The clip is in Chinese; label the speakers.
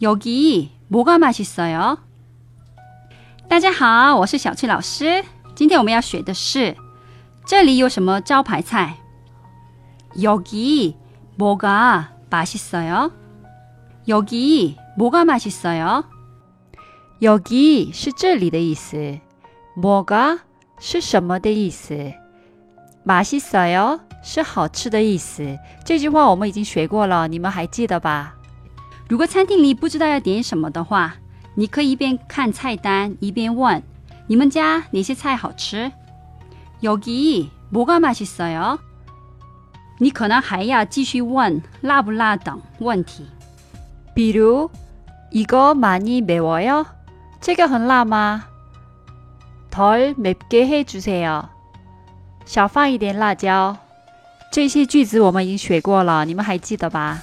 Speaker 1: 여기뭐가맛있어요？大家好，我是小翠老师。今天我们要学的是这里有什么招牌菜？여기뭐가맛있어요？여기뭐가맛있어요？
Speaker 2: 여기是这里的意思，뭐가是什么的意思，맛있어요是好吃的意思。这句话我们已经学过了，你们还记得吧？
Speaker 1: 如果餐厅里不知道要点什么的话，你可以一边看菜单一边问：你们家哪些菜好吃？여기뭐가맛있어요？你可能还要继续问辣不辣等问题。
Speaker 2: 比如이거많이매워요这个很辣吗？덜맵게해주세요少放一点辣椒。这些句子我们已经学过了，你们还记得吧？